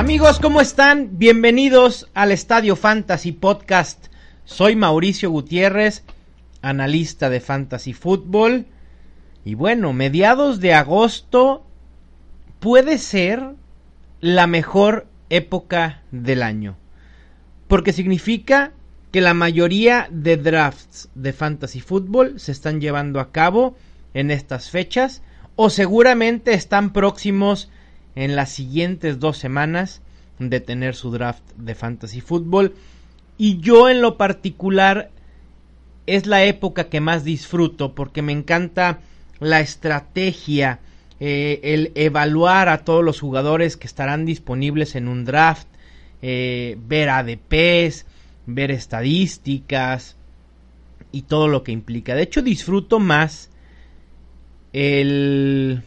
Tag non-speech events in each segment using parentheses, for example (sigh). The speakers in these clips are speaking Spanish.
Amigos, ¿cómo están? Bienvenidos al Estadio Fantasy Podcast. Soy Mauricio Gutiérrez, analista de Fantasy Football. Y bueno, mediados de agosto puede ser la mejor época del año. Porque significa que la mayoría de drafts de Fantasy Football se están llevando a cabo en estas fechas o seguramente están próximos en las siguientes dos semanas de tener su draft de fantasy fútbol y yo en lo particular es la época que más disfruto porque me encanta la estrategia eh, el evaluar a todos los jugadores que estarán disponibles en un draft eh, ver ADPs ver estadísticas y todo lo que implica. De hecho disfruto más el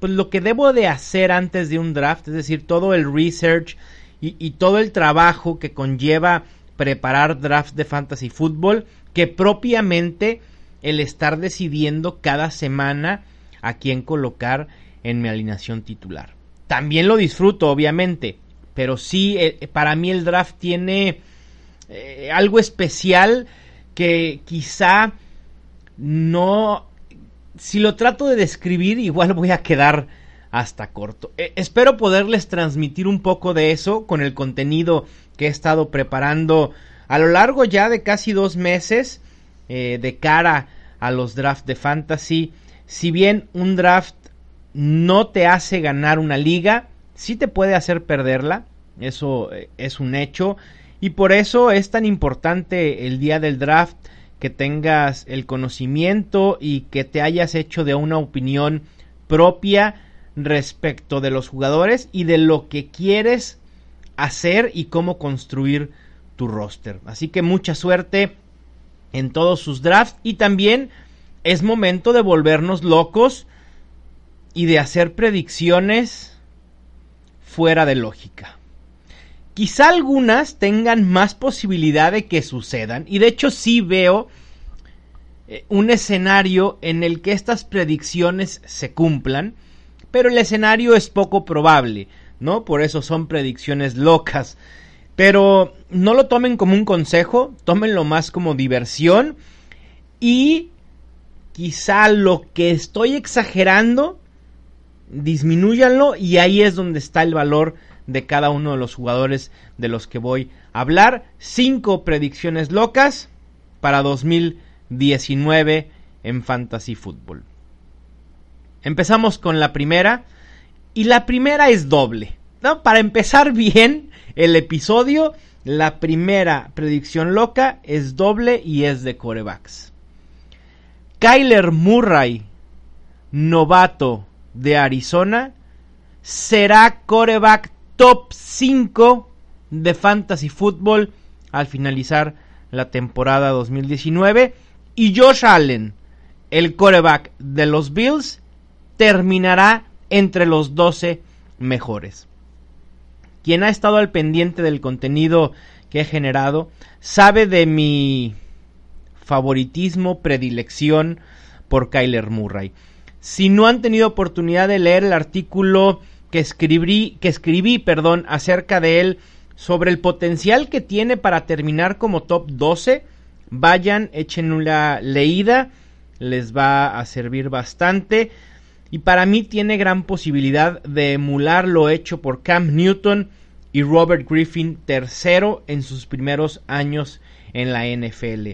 pues lo que debo de hacer antes de un draft, es decir, todo el research y, todo el trabajo que conlleva preparar draft de fantasy fútbol, que propiamente el estar decidiendo cada semana a quién colocar en mi alineación titular. También lo disfruto, obviamente, pero sí, eh, para mí el draft tiene eh, algo especial que quizá no si lo trato de describir, igual (laughs) voy a quedar hasta corto. Eh, espero poderles transmitir un poco de eso con el contenido que he estado preparando a lo largo ya de casi dos meses eh, de cara a los drafts de fantasy. Si bien un draft no te hace ganar una liga, sí te puede hacer perderla. Eso eh, es un hecho. Y por eso es tan importante el día del draft que tengas el conocimiento y que te hayas hecho de una opinión propia respecto de los jugadores y de lo que quieres hacer y cómo construir tu roster. Así que mucha suerte en todos sus drafts y también es momento de volvernos locos y de hacer predicciones fuera de lógica. Quizá algunas tengan más posibilidad de que sucedan. Y de hecho sí veo eh, un escenario en el que estas predicciones se cumplan. Pero el escenario es poco probable, ¿no? Por eso son predicciones locas. Pero no lo tomen como un consejo, tómenlo más como diversión. Y quizá lo que estoy exagerando, disminúyanlo y ahí es donde está el valor de cada uno de los jugadores de los que voy a hablar. Cinco predicciones locas para 2019 en Fantasy Football. Empezamos con la primera. Y la primera es doble. ¿no? Para empezar bien el episodio, la primera predicción loca es doble y es de corebacks. Kyler Murray, novato de Arizona, será coreback top 5 de fantasy football al finalizar la temporada 2019 y Josh Allen, el coreback de los Bills, terminará entre los 12 mejores. Quien ha estado al pendiente del contenido que he generado sabe de mi favoritismo, predilección por Kyler Murray. Si no han tenido oportunidad de leer el artículo que escribí, que escribí perdón, acerca de él sobre el potencial que tiene para terminar como top 12. Vayan, echen una leída, les va a servir bastante. Y para mí tiene gran posibilidad de emular lo hecho por Cam Newton y Robert Griffin tercero en sus primeros años en la NFL.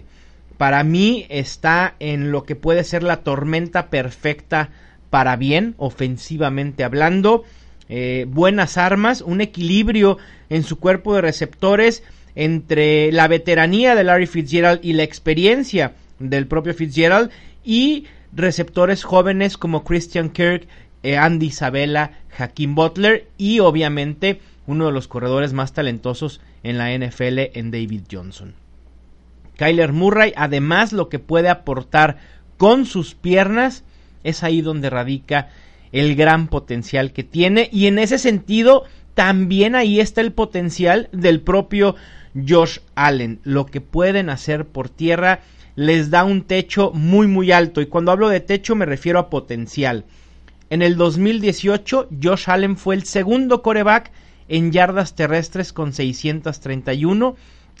Para mí está en lo que puede ser la tormenta perfecta para bien, ofensivamente hablando. Eh, buenas armas, un equilibrio en su cuerpo de receptores entre la veteranía de Larry Fitzgerald y la experiencia del propio Fitzgerald y receptores jóvenes como Christian Kirk, eh, Andy Isabella, Hakeem Butler y obviamente uno de los corredores más talentosos en la NFL en David Johnson. Kyler Murray, además lo que puede aportar con sus piernas, es ahí donde radica el gran potencial que tiene y en ese sentido también ahí está el potencial del propio Josh Allen. Lo que pueden hacer por tierra les da un techo muy muy alto y cuando hablo de techo me refiero a potencial. En el 2018 Josh Allen fue el segundo coreback en yardas terrestres con 631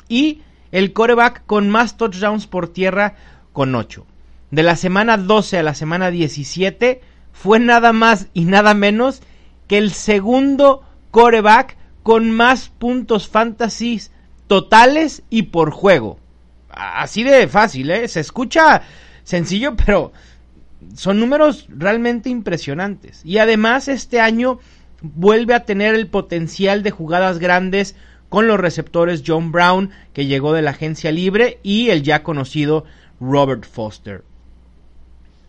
y el coreback con más touchdowns por tierra con 8. De la semana 12 a la semana 17 fue nada más y nada menos que el segundo coreback con más puntos fantasy totales y por juego. Así de fácil, ¿eh? Se escucha sencillo, (laughs) pero son números realmente impresionantes. Y además este año vuelve a tener el potencial de jugadas grandes con los receptores John Brown, que llegó de la agencia libre, y el ya conocido Robert Foster.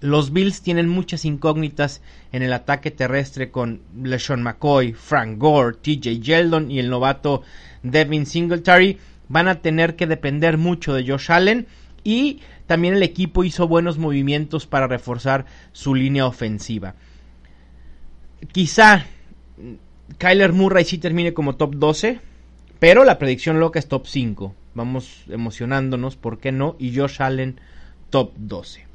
Los Bills tienen muchas incógnitas en el ataque terrestre con LeSean McCoy, Frank Gore, TJ Yeldon y el novato Devin Singletary. Van a tener que depender mucho de Josh Allen y también el equipo hizo buenos movimientos para reforzar su línea ofensiva. Quizá Kyler Murray sí termine como top 12, pero la predicción loca es top 5. Vamos emocionándonos, ¿por qué no? Y Josh Allen top 12.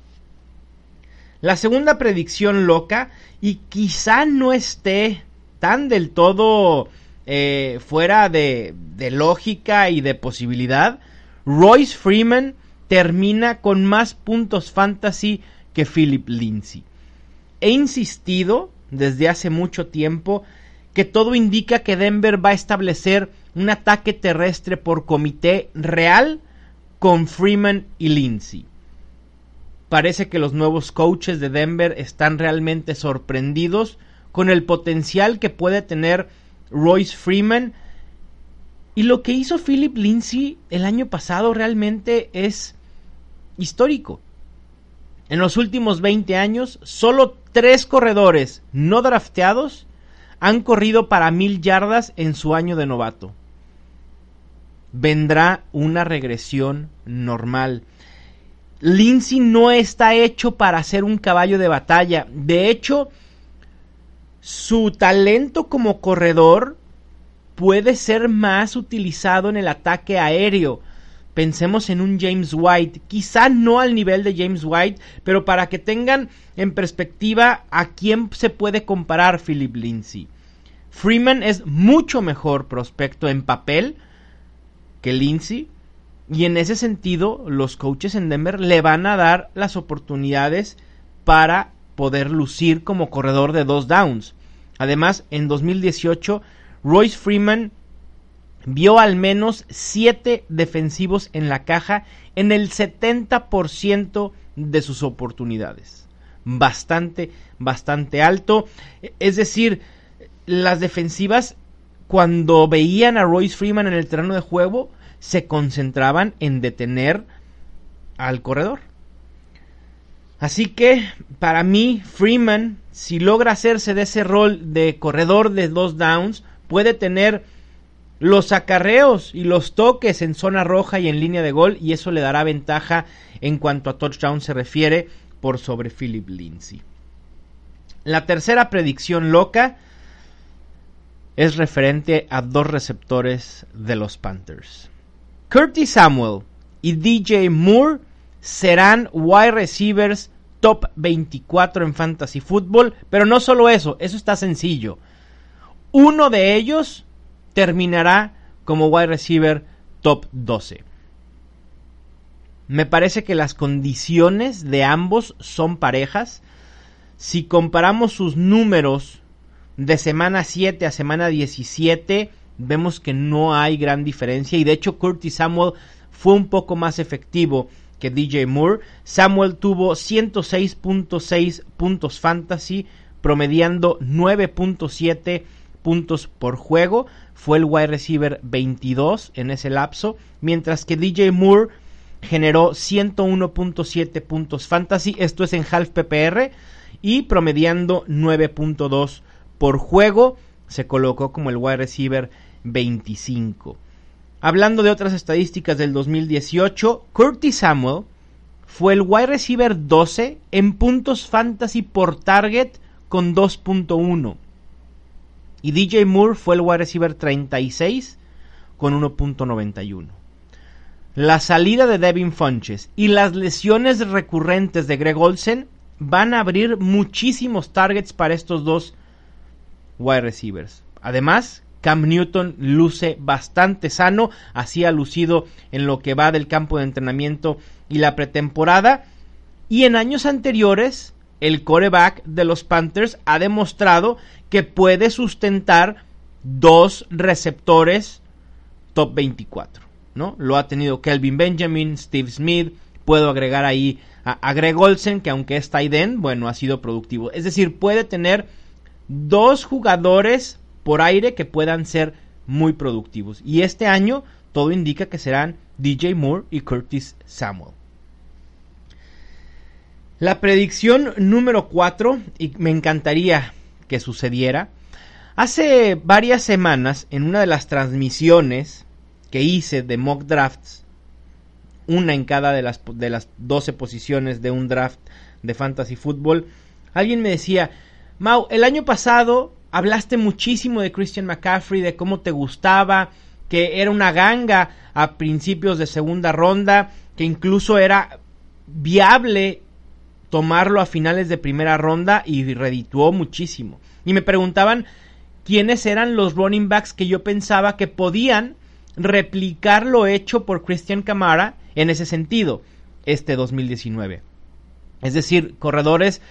La segunda predicción loca, y quizá no esté tan del todo eh, fuera de, de lógica y de posibilidad, Royce Freeman termina con más puntos fantasy que Philip Lindsay. He insistido desde hace mucho tiempo que todo indica que Denver va a establecer un ataque terrestre por comité real con Freeman y Lindsay. Parece que los nuevos coaches de Denver están realmente sorprendidos con el potencial que puede tener Royce Freeman. Y lo que hizo Philip Lindsay el año pasado realmente es histórico. En los últimos 20 años, solo tres corredores no drafteados han corrido para mil yardas en su año de novato. Vendrá una regresión normal. Lindsay no está hecho para ser un caballo de batalla. De hecho, su talento como corredor puede ser más utilizado en el ataque aéreo. Pensemos en un James White, quizá no al nivel de James White, pero para que tengan en perspectiva a quién se puede comparar Philip Lindsay. Freeman es mucho mejor prospecto en papel que Lindsay. Y en ese sentido, los coaches en Denver le van a dar las oportunidades para poder lucir como corredor de dos downs. Además, en 2018, Royce Freeman vio al menos siete defensivos en la caja en el 70% de sus oportunidades. Bastante, bastante alto. Es decir, las defensivas cuando veían a Royce Freeman en el terreno de juego se concentraban en detener al corredor. Así que para mí Freeman, si logra hacerse de ese rol de corredor de dos downs, puede tener los acarreos y los toques en zona roja y en línea de gol y eso le dará ventaja en cuanto a touchdown se refiere por sobre Philip Lindsay. La tercera predicción loca es referente a dos receptores de los Panthers. Curtis Samuel y DJ Moore serán wide receivers top 24 en fantasy football, pero no solo eso, eso está sencillo. Uno de ellos terminará como wide receiver top 12. Me parece que las condiciones de ambos son parejas. Si comparamos sus números de semana 7 a semana 17 vemos que no hay gran diferencia y de hecho Curtis Samuel fue un poco más efectivo que DJ Moore. Samuel tuvo 106.6 puntos fantasy, promediando 9.7 puntos por juego. Fue el wide receiver 22 en ese lapso, mientras que DJ Moore generó 101.7 puntos fantasy, esto es en half PPR, y promediando 9.2 por juego, se colocó como el wide receiver 25. Hablando de otras estadísticas del 2018, Curtis Samuel fue el wide receiver 12 en puntos fantasy por target con 2.1. Y DJ Moore fue el wide receiver 36 con 1.91. La salida de Devin Funches y las lesiones recurrentes de Greg Olsen van a abrir muchísimos targets para estos dos wide receivers. Además, Cam Newton luce bastante sano, así ha lucido en lo que va del campo de entrenamiento y la pretemporada. Y en años anteriores, el coreback de los Panthers ha demostrado que puede sustentar dos receptores top 24, ¿no? Lo ha tenido Kelvin Benjamin, Steve Smith, puedo agregar ahí a, Greg Olsen, que aunque es tight bueno, ha sido productivo. Es decir, puede tener dos jugadores por aire que puedan ser muy productivos. Y este año todo indica que serán DJ Moore y Curtis Samuel. La predicción número 4, y me encantaría que sucediera, hace varias semanas en una de las transmisiones que hice de mock drafts, una en cada de las, de las 12 posiciones de un draft de fantasy fútbol, alguien me decía, Mau, el año pasado hablaste muchísimo de Christian McCaffrey, de cómo te gustaba, que era una ganga a principios de segunda ronda, que incluso era viable tomarlo a finales de primera ronda y redituó muchísimo. Y me preguntaban quiénes eran los running backs que yo pensaba que podían replicar lo hecho por Christian Camara en ese sentido este 2019. Es decir, corredores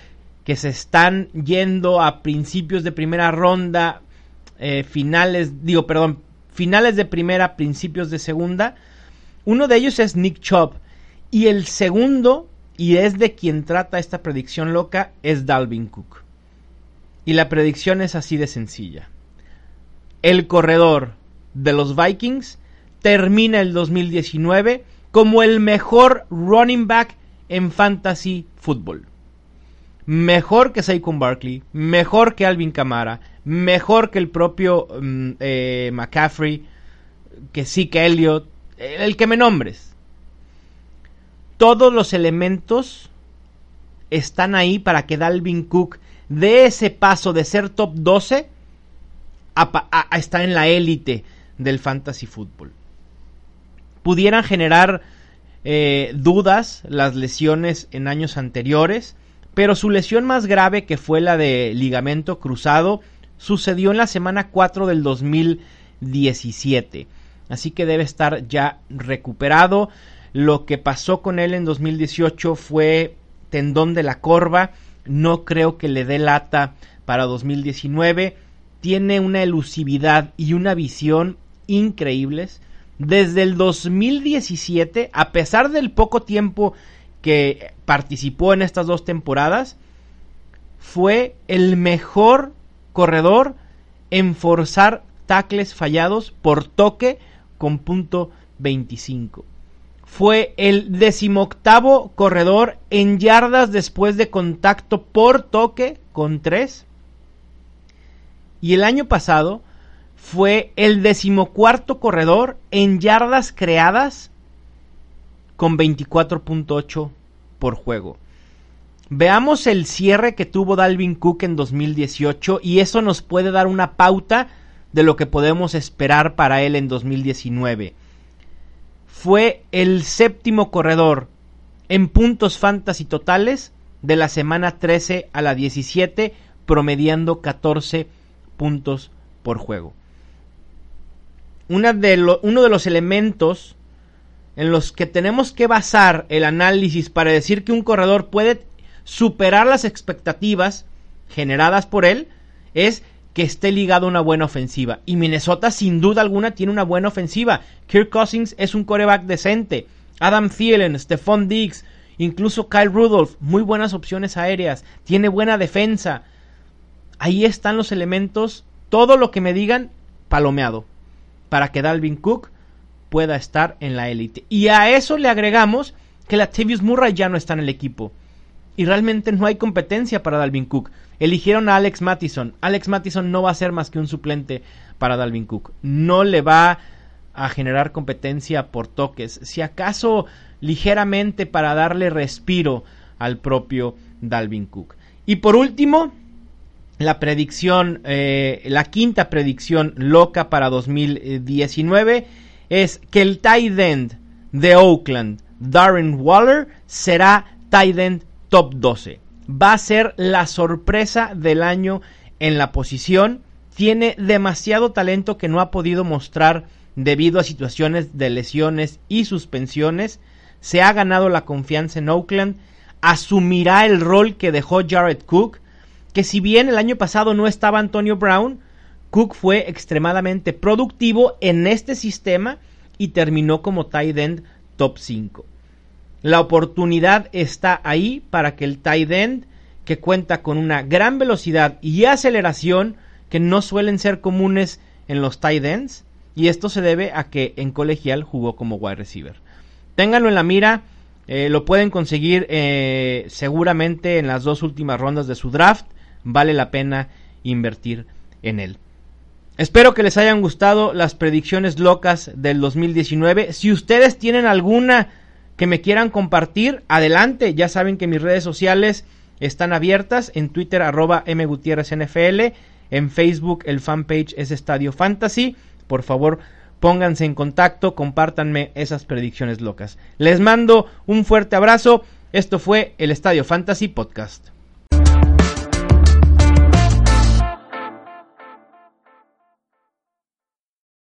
que se están yendo a principios de primera ronda, eh, finales, digo, perdón, finales de primera, principios de segunda. Uno de ellos es Nick Chubb y el segundo, y es de quien trata esta predicción loca, es Dalvin Cook. Y la predicción es así de sencilla. El corredor de los Vikings termina el 2019 como el mejor running back en fantasy football mejor que Saquon Barkley, mejor que Alvin Kamara, mejor que el propio mm, eh, McCaffrey, que sí que Elliot, el que me nombres. Todos los elementos están ahí para que Dalvin Cook dé ese paso de ser top 12 a, estar en la élite del fantasy football. Pudieran generar eh, dudas las lesiones en años anteriores pero su lesión más grave, que fue la de ligamento cruzado, sucedió en la semana 4 del 2017. Así que debe estar ya recuperado. Lo que pasó con él en 2018 fue tendón de la corva. No creo que le dé lata para 2019. Tiene una elusividad y una visión increíbles. Desde el 2017, a pesar del poco tiempo que participó en estas dos temporadas, fue el mejor corredor en forzar tacles fallados por toque con punto 25. Fue el decimoctavo corredor en yardas después de contacto por toque con 3. Y el año pasado fue el decimocuarto corredor en yardas creadas con 24.8 por juego. Veamos el cierre que tuvo Dalvin Cook en 2018 y eso nos puede dar una pauta de lo que podemos esperar para él en 2019. Fue el séptimo corredor en puntos fantasy totales de la semana 13 a la 17, promediando 14 puntos por juego. Uno de los elementos en los que tenemos que basar el análisis para decir que un corredor puede superar las expectativas generadas por él es que esté ligado a una buena ofensiva. Y Minnesota sin duda alguna tiene una buena ofensiva. Kirk Cousins es un coreback decente. Adam Thielen, Stephon Diggs, incluso Kyle Rudolph, muy buenas opciones aéreas. Tiene buena defensa. Ahí están los elementos. Todo lo que me digan, palomeado. Para que Dalvin Cook pueda estar en la élite. Y a eso le agregamos que la Latavius Murray ya no está en el equipo. Y realmente no hay competencia para Dalvin Cook. Eligieron a Alex Mattison. Alex Mattison no va a ser más que un suplente para Dalvin Cook. No le va a generar competencia por toques. Si acaso ligeramente para darle respiro al propio Dalvin Cook. Y por último, la predicción, eh, la quinta predicción loca para 2019 es que el tight end de Oakland, Darren Waller, será tight end top 12. Va a ser la sorpresa del año en la posición. Tiene demasiado talento que no ha podido mostrar debido a situaciones de lesiones y suspensiones. Se ha ganado la confianza en Oakland. Asumirá el rol que dejó Jared Cook. Que si bien el año pasado no estaba Antonio Brown, Cook fue extremadamente productivo en este sistema y terminó como tight end top 5. La oportunidad está ahí para que el tight end, que cuenta con una gran velocidad y aceleración que no suelen ser comunes en los tight ends, y esto se debe a que en colegial jugó como wide receiver. Ténganlo en la mira, eh, lo pueden conseguir eh, seguramente en las dos últimas rondas de su draft, vale la pena invertir en él. Espero que les hayan gustado las predicciones locas del 2019. Si ustedes tienen alguna que me quieran compartir, adelante. Ya saben que mis redes sociales están abiertas. En Twitter, arroba mgutierrezNFL. En Facebook, el fanpage es Estadio Fantasy. Por favor, pónganse en contacto, compártanme esas predicciones locas. Les mando un fuerte abrazo. Esto fue el Estadio Fantasy Podcast.